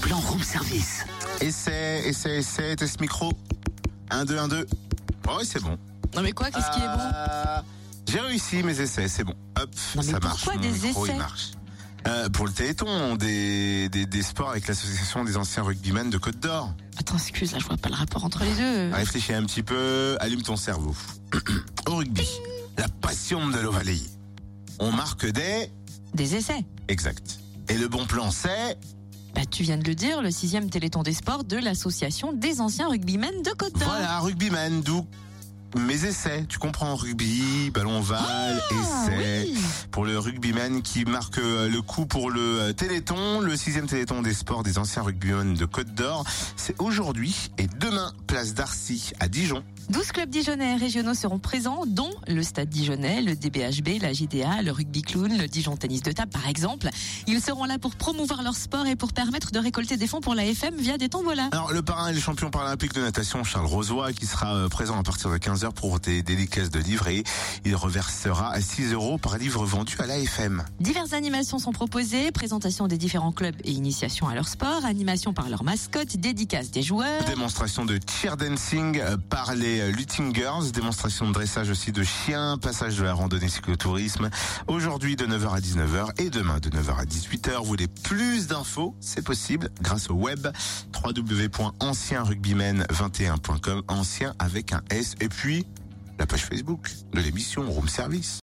plan room service. Essai, essai, essai, test micro. 1, 2, 1, 2. Oh, oui, c'est bon. Non mais quoi, qu'est-ce qui est bon Euh, J'ai réussi mes essais, c'est bon. Hop, Non, mais ça marche. pourquoi mon des micro, il essais marche. Euh, pour le Téléthon des, des, des sports avec l'association des anciens rugbymen de Côte d'Or. Attends, excuse, là, je vois pas le rapport entre les deux. Réfléchis un petit peu, allume ton cerveau. Au rugby, la passion de l'Ovalie. On marque des... Des essais. Exact. Et le bon plan, c'est... Bah, tu viens de le dire, le sixième Téléthon des sports de l'association des anciens rugbymen de Côte. Voilà, rugbyman, d'où mes essais. Tu comprends, rugby, ballon ovale, Ah, essai. oui. Pour le rugbyman qui marque euh, le coup pour le euh, Téléthon, le sixième Téléthon des sports des anciens rugbymen de Côte d'Or. C'est aujourd'hui et demain, place d'Arcy à Dijon. 12 clubs dijonnais régionaux seront présents, dont le Stade Dijonnais, le DBHB, la JDA, le Rugby Clown, le Dijon Tennis de table par exemple. Ils seront là pour promouvoir leur sport et pour permettre de récolter des fonds pour la FM via des tombolas. Alors, le parrain et le champion paralympique de natation, Charles Rosoy, qui sera euh, présent à partir de 15h pour des dédicaces de livres et il reversera 6 euros par livre vendu à l'AFM. Diverses animations sont proposées, présentation des différents clubs et initiation à leur sport, animation par leur mascotte, dédicaces des joueurs. Démonstration de cheer dancing par les Lutting Girls, démonstration de dressage aussi de chiens, passage de la randonnée cyclotourisme, aujourd'hui de 9h à 19h et demain de 9h à 18h. Vous voulez plus d'infos? C'est possible grâce au web www.ancienrugbymen21.com, ancien avec un S, et la page Facebook de l'émission Room Service.